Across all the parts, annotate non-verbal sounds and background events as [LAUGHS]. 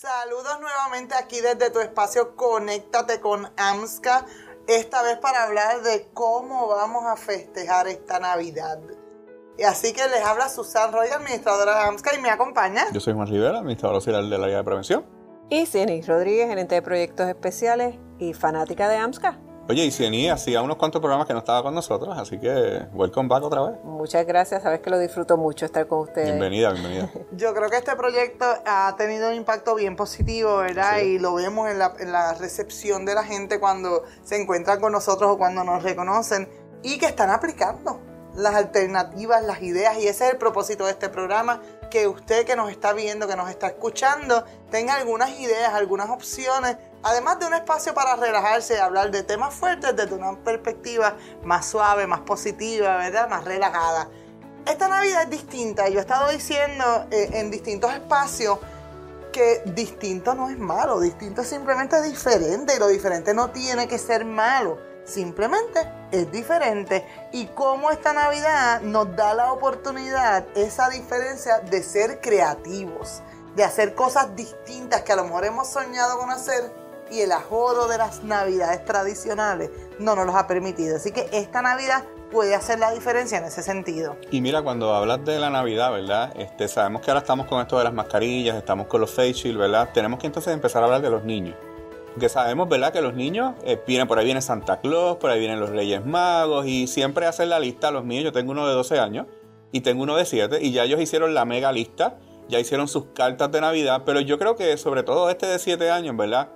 Saludos nuevamente aquí desde tu espacio Conéctate con AMSCA, esta vez para hablar de cómo vamos a festejar esta Navidad. Y así que les habla Susan Roy, administradora de AMSCA, y me acompaña. Yo soy Juan Rivera, administrador auxiliar del área de prevención. Y Cenis Rodríguez, gerente de proyectos especiales y fanática de AMSCA. Oye, y Cieny hacía unos cuantos programas que no estaba con nosotros, así que welcome back otra vez. Muchas gracias, sabes que lo disfruto mucho estar con ustedes. Bienvenida, bienvenida. [LAUGHS] Yo creo que este proyecto ha tenido un impacto bien positivo, ¿verdad? Y lo vemos en la, en la recepción de la gente cuando se encuentran con nosotros o cuando nos reconocen y que están aplicando las alternativas, las ideas, y ese es el propósito de este programa, que usted que nos está viendo, que nos está escuchando, tenga algunas ideas, algunas opciones Además de un espacio para relajarse y hablar de temas fuertes desde una perspectiva más suave, más positiva, ¿verdad? Más relajada. Esta Navidad es distinta. Yo he estado diciendo eh, en distintos espacios que distinto no es malo, distinto es simplemente diferente y lo diferente no tiene que ser malo, simplemente es diferente. Y cómo esta Navidad nos da la oportunidad, esa diferencia de ser creativos, de hacer cosas distintas que a lo mejor hemos soñado con hacer y el ajoro de las navidades tradicionales no nos los ha permitido. Así que esta Navidad puede hacer la diferencia en ese sentido. Y mira, cuando hablas de la Navidad, ¿verdad? Este, sabemos que ahora estamos con esto de las mascarillas, estamos con los face shield, ¿verdad? Tenemos que entonces empezar a hablar de los niños. Porque sabemos, ¿verdad? Que los niños, eh, por ahí viene Santa Claus, por ahí vienen los Reyes Magos y siempre hacen la lista los niños. Yo tengo uno de 12 años y tengo uno de 7 y ya ellos hicieron la mega lista, ya hicieron sus cartas de Navidad, pero yo creo que sobre todo este de 7 años, ¿verdad?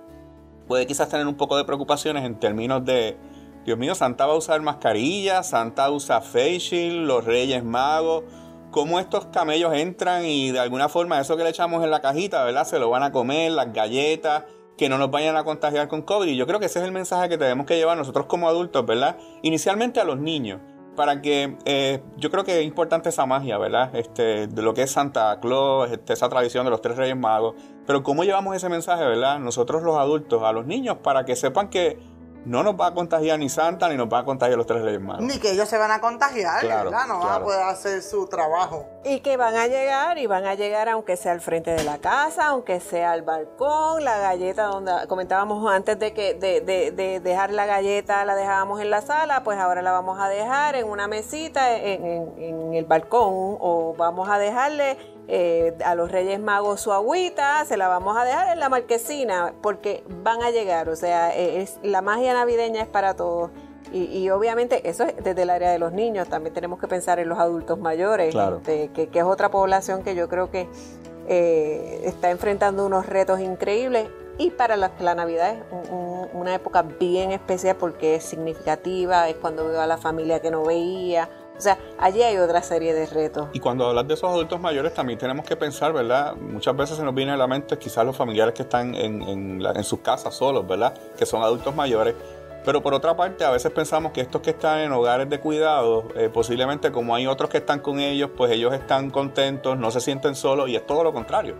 Puede quizás tener un poco de preocupaciones en términos de, Dios mío, Santa va a usar mascarilla, Santa usa face shield, los Reyes Magos, cómo estos camellos entran y de alguna forma eso que le echamos en la cajita, ¿verdad? Se lo van a comer, las galletas, que no nos vayan a contagiar con COVID. Y yo creo que ese es el mensaje que tenemos que llevar nosotros como adultos, ¿verdad? Inicialmente a los niños para que eh, yo creo que es importante esa magia, ¿verdad? Este, de lo que es Santa Claus, este, esa tradición de los tres Reyes Magos. Pero cómo llevamos ese mensaje, ¿verdad? Nosotros los adultos a los niños para que sepan que no nos va a contagiar ni Santa ni nos va a contagiar los tres reyes magos. Ni que ellos se van a contagiar, ¿verdad? No van a poder hacer su trabajo. Y que van a llegar y van a llegar aunque sea al frente de la casa, aunque sea al balcón, la galleta donde comentábamos antes de que de, de, dejar la galleta la dejábamos en la sala, pues ahora la vamos a dejar en una mesita en, en el balcón o vamos a dejarle eh, a los Reyes Magos su agüita, se la vamos a dejar en la marquesina porque van a llegar, o sea, e, es, la magia navideña es para todos. Y, obviamente eso es desde el área de los niños, también tenemos que pensar en los adultos mayores, este, que, es otra población que yo creo que eh, está enfrentando unos retos increíbles y para la, la Navidad es una época bien especial porque es significativa, es cuando veo a la familia que no veía, o sea, allí hay otra serie de retos. Y cuando hablas de esos adultos mayores, también tenemos que pensar, ¿verdad? Muchas veces se nos viene a la mente quizás los familiares que están en, sus casas solos, ¿verdad? Que son adultos mayores. Pero por otra parte, a veces pensamos que estos que están en hogares de cuidado, eh, posiblemente como hay otros que están con ellos, pues ellos están contentos, no se sienten solos y es todo lo contrario.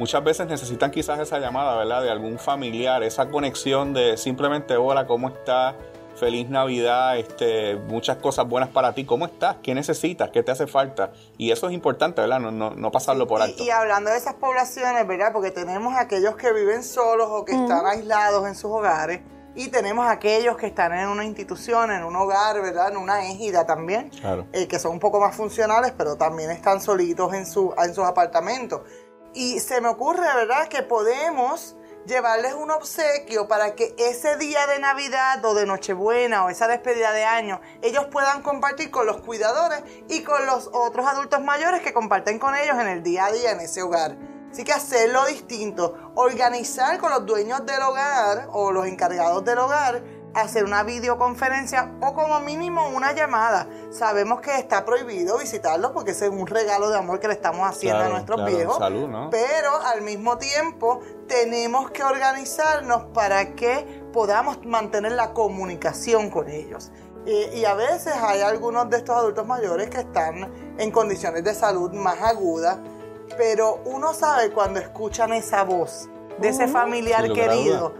Muchas veces necesitan quizás esa llamada, ¿verdad? De algún familiar, esa conexión de simplemente, hola, ¿cómo estás? Feliz Navidad, este, muchas cosas buenas para ti. ¿Cómo estás? ¿Qué necesitas? ¿Qué te hace falta? Y eso es importante, ¿verdad? No, no, pasarlo por alto. Y, hablando de esas poblaciones, ¿verdad? Porque tenemos aquellos que viven solos o que están aislados en sus hogares. Y tenemos aquellos que están en una institución, en un hogar, ¿verdad? En una égida también. Claro. Eh, que son un poco más funcionales, pero también están solitos en, su, en sus apartamentos. Y se me ocurre, ¿verdad? Que podemos llevarles un obsequio para que ese día de Navidad o de Nochebuena o esa despedida de año ellos puedan compartir con los cuidadores y con los otros adultos mayores que comparten con ellos en el día a día en ese hogar. Así que hacerlo distinto, organizar con los dueños del hogar o los encargados del hogar hacer una videoconferencia o como mínimo una llamada. Sabemos que está prohibido visitarlo porque ese es un regalo de amor que le estamos haciendo a nuestros viejos. Pero al mismo tiempo tenemos que organizarnos para que podamos mantener la comunicación con ellos. Y, a veces hay algunos de estos adultos mayores que están en condiciones de salud más agudas, pero uno sabe cuando escuchan esa voz de ese familiar querido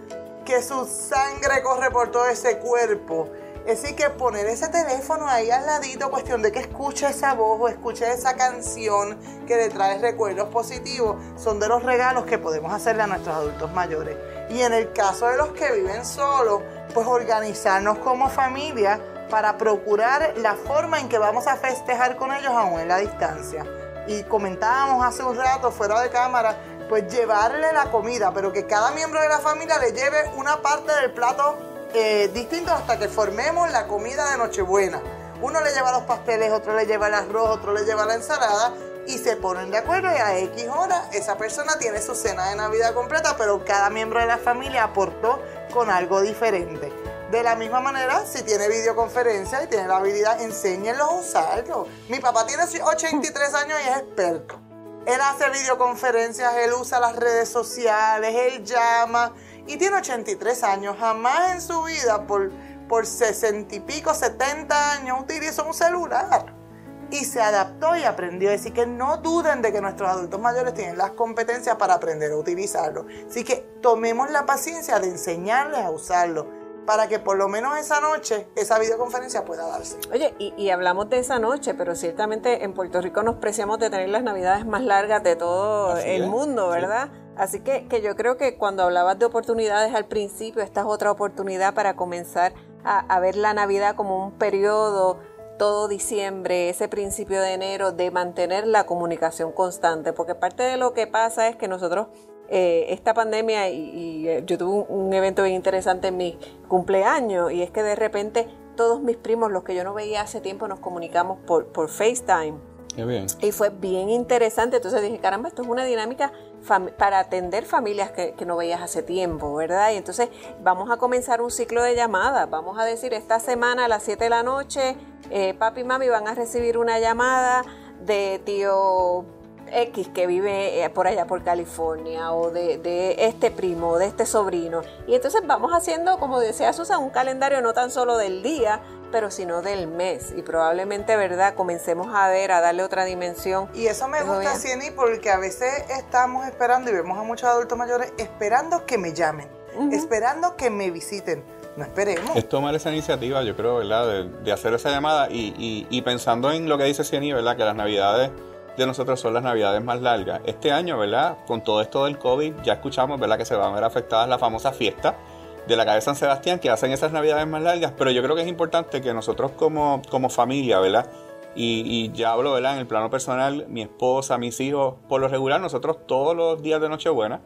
que su sangre corre por todo ese cuerpo, decir, que poner ese teléfono ahí al ladito, cuestión de que escuche esa voz o escuche esa canción que le trae recuerdos positivos, son de los regalos que podemos hacerle a nuestros adultos mayores. Y en el caso de los que viven solos, pues organizarnos como familia para procurar la forma en que vamos a festejar con ellos aún en la distancia. Y comentábamos hace un rato fuera de cámara, pues llevarle la comida, pero que cada miembro de la familia le lleve una parte del plato eh, distinto hasta que formemos la comida de Nochebuena. Uno le lleva los pasteles, otro le lleva el arroz, otro le lleva la ensalada y se ponen de acuerdo y a X hora esa persona tiene su cena de Navidad completa, pero cada miembro de la familia aportó con algo diferente. De la misma manera, si tiene videoconferencia y tiene la habilidad, enséñenlo a usarlo. Mi papá tiene 83 [LAUGHS] años y es experto. Él hace videoconferencias, él usa las redes sociales, él llama y tiene 83 años. Jamás en su vida, por, por 60 y pico, 70 años, utilizó un celular y se adaptó y aprendió. Así que no duden de que nuestros adultos mayores tienen las competencias para aprender a utilizarlo. Así que tomemos la paciencia de enseñarles a usarlo para que por lo menos esa noche esa videoconferencia pueda darse. Oye, y, hablamos de esa noche, pero ciertamente en Puerto Rico nos preciamos de tener las navidades más largas de todo el mundo, ¿verdad? Así que, que yo creo que cuando hablabas de oportunidades al principio, esta es otra oportunidad para comenzar a ver la Navidad como un periodo todo diciembre, ese principio de enero, de mantener la comunicación constante, porque parte de lo que pasa es que nosotros, eh, esta pandemia, y, eh, yo tuve un, evento bien interesante en mi cumpleaños, y es que de repente todos mis primos, los que yo no veía hace tiempo, nos comunicamos por, por FaceTime. Y fue bien interesante, entonces dije, caramba, esto es una dinámica para atender familias que, no veías hace tiempo, ¿verdad? Y entonces vamos a comenzar un ciclo de llamadas. Vamos a decir, esta semana a las 7 de la noche, eh, papi y mami van a recibir una llamada de tío X que vive eh, por allá por California o de, de, este primo, de este sobrino. Y entonces vamos haciendo, como decía Susan, un calendario no tan solo del día, pero sino del mes. Y probablemente, ¿verdad? Comencemos a ver, a darle otra dimensión. Y eso me gusta, Cieny, porque a veces estamos esperando y vemos a muchos adultos mayores esperando que me llamen, esperando que me visiten. No esperemos. Es tomar esa iniciativa, yo creo, ¿verdad? De, hacer esa llamada y, y, pensando en lo que dice Cieny, ¿verdad? Que las navidades de nosotros son las navidades más largas. Este año, ¿verdad? Con todo esto del COVID, ya escuchamos, ¿verdad? Que se van a ver afectadas las famosas fiestas de la calle de San Sebastián que hacen esas navidades más largas, pero yo creo que es importante que nosotros como, como familia, ¿verdad? Y, ya hablo, ¿verdad? En el plano personal, mi esposa, mis hijos, por lo regular, nosotros todos los días de Nochebuena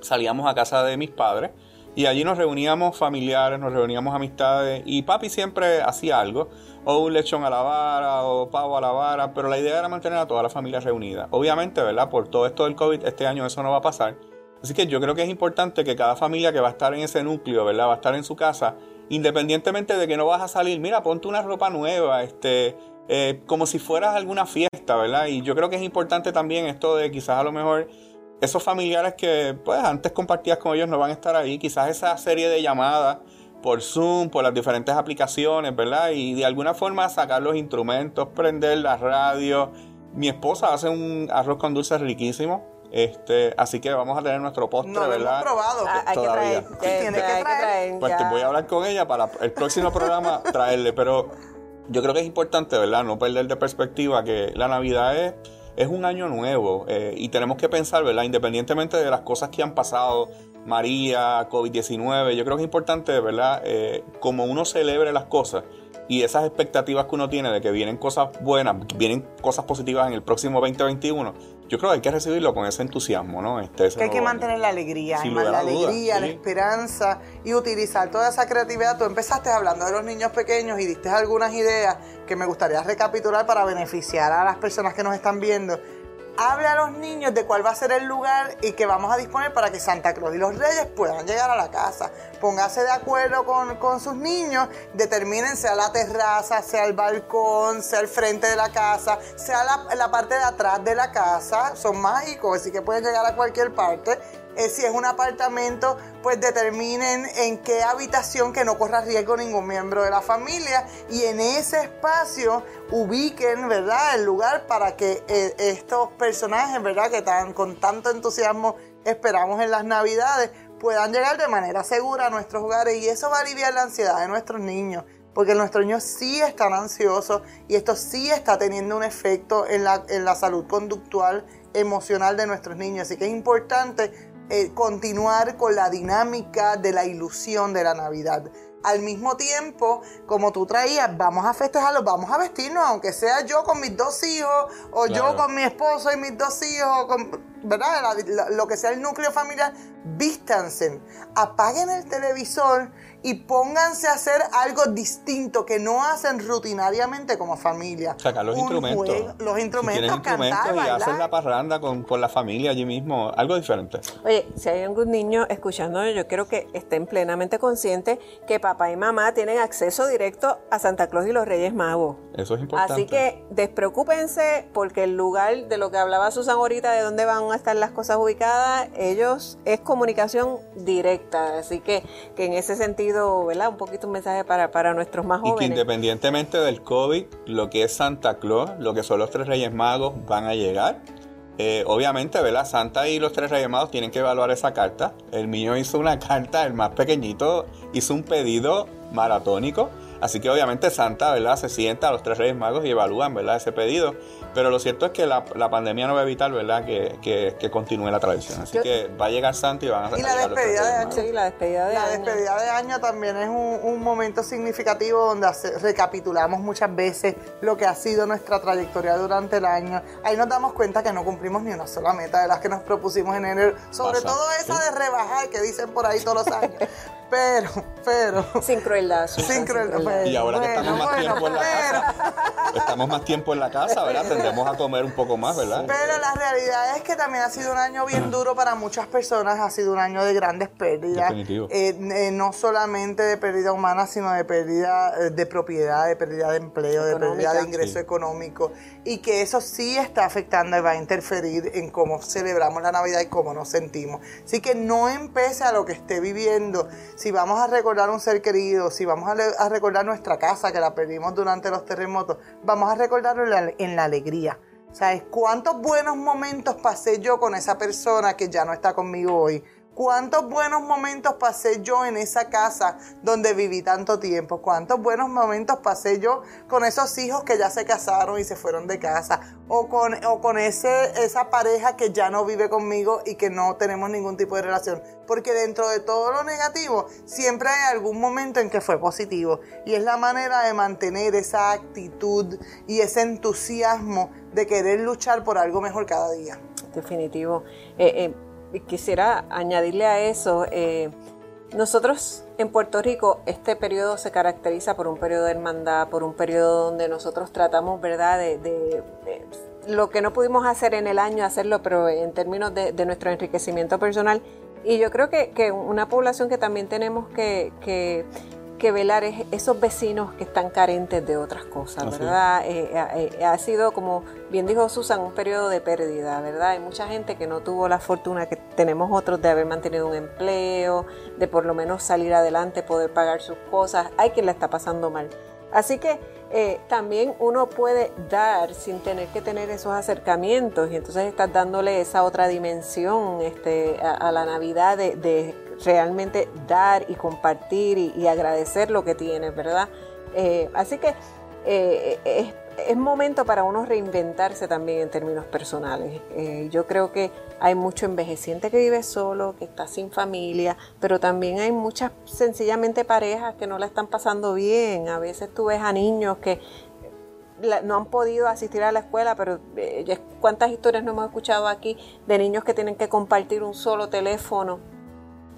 salíamos a casa de mis padres y allí nos reuníamos familiares, nos reuníamos amistades y papi siempre hacía algo, o un lechón a la vara, o pavo a la vara, pero la idea era mantener a toda la familia reunida. Obviamente, ¿verdad? Por todo esto del COVID, este año eso no va a pasar. Así que yo creo que es importante que cada familia que va a estar en ese núcleo, ¿verdad? Va a estar en su casa, independientemente de que no vas a salir, mira, ponte una ropa nueva, este, eh, como si fueras alguna fiesta, ¿verdad? Y yo creo que es importante también esto de quizás a lo mejor esos familiares que pues antes compartías con ellos no van a estar ahí, quizás esa serie de llamadas por Zoom, por las diferentes aplicaciones, ¿verdad? Y de alguna forma sacar los instrumentos, prender la radio. Mi esposa hace un arroz con dulce riquísimo este, así que vamos a tener nuestro postre, no ¿verdad? Hemos probado. Ah, Todavía. [LAUGHS] Tiene que traer. Pues te voy a hablar con ella para el próximo programa [LAUGHS] traerle, pero yo creo que es importante, ¿verdad? No perder de perspectiva que la Navidad es, es un año nuevo eh, y tenemos que pensar, ¿verdad? Independientemente de las cosas que han pasado, María, COVID-19, yo creo que es importante, ¿verdad? Eh, como uno celebre las cosas y esas expectativas que uno tiene de que vienen cosas buenas, vienen cosas positivas en el próximo 2021, yo creo que hay que recibirlo con ese entusiasmo, ¿no? Este, que hay que mantener la alegría, la alegría, la esperanza y utilizar toda esa creatividad. Tú empezaste hablando de los niños pequeños y diste algunas ideas que me gustaría recapitular para beneficiar a las personas que nos están viendo hable a los niños de cuál va a ser el lugar y que vamos a disponer para que Santa Claus y los Reyes puedan llegar a la casa. Póngase de acuerdo con, sus niños, determinen sea la terraza, sea el balcón, sea el frente de la casa, sea la, la parte de atrás de la casa. Son mágicos, así que pueden llegar a cualquier parte eh, si es un apartamento, pues determinen en qué habitación que no corra riesgo ningún miembro de la familia y en ese espacio ubiquen, ¿verdad?, el lugar para que eh, estos personajes, ¿verdad?, que tan, con tanto entusiasmo esperamos en las Navidades, puedan llegar de manera segura a nuestros hogares y eso va a aliviar la ansiedad de nuestros niños porque nuestros niños sí están ansiosos y esto sí está teniendo un efecto en la, en la salud conductual, emocional de nuestros niños. Así que es importante eh, continuar con la dinámica de la ilusión de la Navidad. Al mismo tiempo, como tú traías, vamos a festejarlo, vamos a vestirnos, aunque sea yo con mis dos hijos, o yo con mi esposo y mis dos hijos, con, ¿verdad? lo que sea el núcleo familiar, vístanse, apaguen el televisor y pónganse a hacer algo distinto que no hacen rutinariamente como familia. Sacar los instrumentos. los instrumentos, instrumentos y hacer la parranda con, la familia allí mismo, algo diferente. Oye, si hay algún niño escuchando, yo quiero que estén plenamente conscientes que papá y mamá tienen acceso directo a Santa Claus y los Reyes Magos. Eso es importante. Así que despreocúpense porque el lugar de lo que hablaba Susan ahorita, de dónde van a estar las cosas ubicadas, ellos es comunicación directa. Así que, que en ese sentido ¿verdad? Un poquito un mensaje para, para nuestros más jóvenes. Y que independientemente del COVID, lo que es Santa Claus, lo que son los tres Reyes Magos, van a llegar. Eh, obviamente, ¿verdad? Santa y los tres Reyes Magos tienen que evaluar esa carta. El mío hizo una [LAUGHS] carta, el más pequeñito hizo un pedido maratónico. Así que obviamente Santa, ¿verdad? Se sienta a los tres Reyes Magos y evalúan, ¿verdad? Ese pedido. Pero lo cierto es que la, pandemia no va a evitar, ¿verdad?, que, continúe la tradición. Así que va a llegar Santa y van a Y la despedida de año. Sí, la despedida de la despedida de año también es un, momento significativo donde recapitulamos muchas veces lo que ha sido nuestra trayectoria durante el año. Ahí nos damos cuenta que no cumplimos ni una sola meta de las que nos propusimos en enero. Sobre todo esa de rebajar que dicen por ahí todos los años. [LAUGHS] Pero, pero. Sin crueldad. [LAUGHS] sin crueldad. y ahora que estamos más tiempo en la casa, estamos más tiempo en la casa, ¿verdad? Tendremos a comer un poco más, ¿verdad? Pero la realidad es que también ha sido un año bien duro para muchas personas, ha sido un año de grandes pérdidas. Definitivo. Eh, eh, no solamente de pérdida humana, sino de pérdida eh, de propiedad, de pérdida de empleo, de pérdida de ingreso económico. Y que eso sí está afectando y va a interferir en cómo celebramos la Navidad y cómo nos sentimos. Así que no empece a lo que esté viviendo si vamos a recordar un ser querido, si vamos a, recordar nuestra casa que la perdimos durante los terremotos, vamos a recordarlo en la, alegría. ¿Sabes cuántos buenos momentos pasé yo con esa persona que ya no está conmigo hoy? Cuántos buenos momentos pasé yo en esa casa donde viví tanto tiempo, cuántos buenos momentos pasé yo con esos hijos que ya se casaron y se fueron de casa, o con, o con ese, esa pareja que ya no vive conmigo y que no tenemos ningún tipo de relación. Porque dentro de todo lo negativo, siempre hay algún momento en que fue positivo. Y es la manera de mantener esa actitud y ese entusiasmo de querer luchar por algo mejor cada día. Definitivo. Eh, eh, quisiera añadirle a eso, eh, nosotros en Puerto Rico este periodo se caracteriza por un periodo de hermandad, por un periodo donde nosotros tratamos, ¿verdad?, de, lo que no pudimos hacer en el año, hacerlo, pero en términos de, nuestro enriquecimiento personal. Y yo creo que, que, una población que también tenemos que, que que velar es esos vecinos que están carentes de otras cosas, ¿verdad? Eh, eh, eh, ha sido, como bien dijo Susan, un periodo de pérdida, ¿verdad? Hay mucha gente que no tuvo la fortuna que tenemos otros de haber mantenido un empleo, de por lo menos salir adelante, poder pagar sus cosas. Hay quien la está pasando mal. Así que también uno puede dar sin tener que tener esos acercamientos y entonces estás dándole esa otra dimensión este, a, la Navidad de, de realmente dar y compartir y, agradecer lo que tienes, ¿verdad? Eh, así que eh, es, momento para uno reinventarse también en términos personales. Eh, yo creo que hay mucho envejeciente que vive solo, que está sin familia, pero también hay muchas sencillamente parejas que no la están pasando bien. A veces tú ves a niños que no han podido asistir a la escuela, pero cuántas historias no hemos escuchado aquí de niños que tienen que compartir un solo teléfono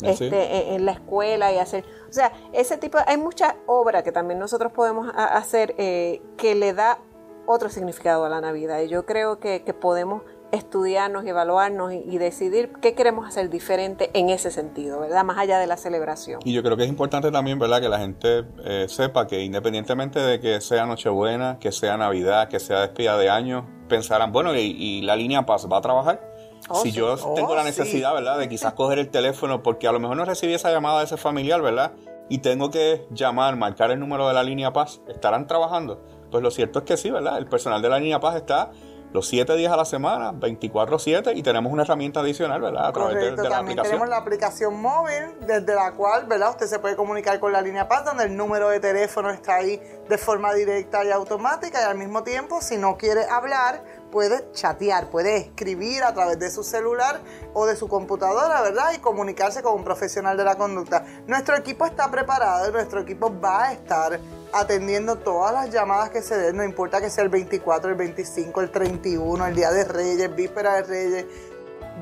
¿Ah, este, en, la escuela y hacer, o sea, ese tipo, hay mucha obra que también nosotros podemos hacer eh, que le da otro significado a la Navidad y yo creo que, podemos estudiarnos, evaluarnos y, decidir qué queremos hacer diferente en ese sentido, ¿verdad? Más allá de la celebración. Y yo creo que es importante también, ¿verdad? Que la gente eh, sepa que independientemente de que sea Nochebuena, que sea Navidad, que sea despedida de año, pensarán, bueno, y, y la línea Paz va a trabajar Oh, si yo tengo la oh, necesidad, ¿verdad? De quizás coger el teléfono porque a lo mejor no recibí esa llamada de ese familiar, ¿verdad? Y tengo que llamar, marcar el número de la línea Paz, ¿estarán trabajando? Pues lo cierto es que sí, ¿verdad? El personal de la línea Paz está los 7 días a la semana, 24/7 y tenemos una herramienta adicional, ¿verdad? A través de, la también tenemos la aplicación móvil desde la cual, ¿verdad? Usted se puede comunicar con la línea Paz donde el número de teléfono está ahí de forma directa y automática y al mismo tiempo si no quiere hablar puede chatear, puede escribir a través de su celular o de su computadora, ¿verdad? Y comunicarse con un profesional de la conducta. Nuestro equipo está preparado y nuestro equipo va a estar atendiendo todas las llamadas que se den, no importa que sea el 24, el 25, el 31, el Día de Reyes, Víspera de Reyes.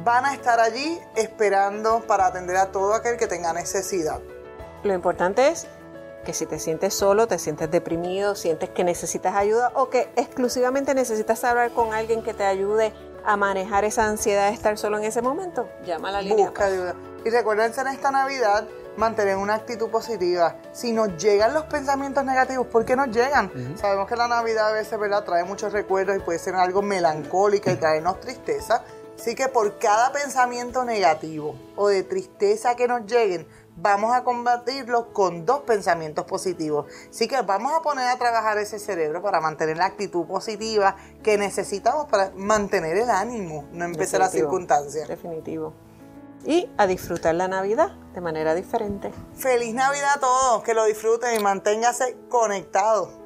Van a estar allí esperando para atender a todo aquel que tenga necesidad. Lo importante es que si te sientes solo, te sientes deprimido, sientes que necesitas ayuda o que exclusivamente necesitas hablar con alguien que te ayude a manejar esa ansiedad de estar solo en ese momento, llama a la línea. Busca ayuda. Y recuérdense en esta Navidad mantener una actitud positiva. Si nos llegan los pensamientos negativos, ¿por qué nos llegan? Sabemos que la Navidad a veces ¿verdad? trae muchos recuerdos y puede ser algo melancólico y traernos tristeza. Así que por cada pensamiento negativo o de tristeza que nos lleguen, vamos a combatirlo con dos pensamientos positivos. Así que vamos a poner a trabajar ese cerebro para mantener la actitud positiva que necesitamos para mantener el ánimo, no empezar las circunstancias. Definitivo. Y a disfrutar la Navidad de manera diferente. Feliz Navidad a todos, que lo disfruten y manténgase conectados.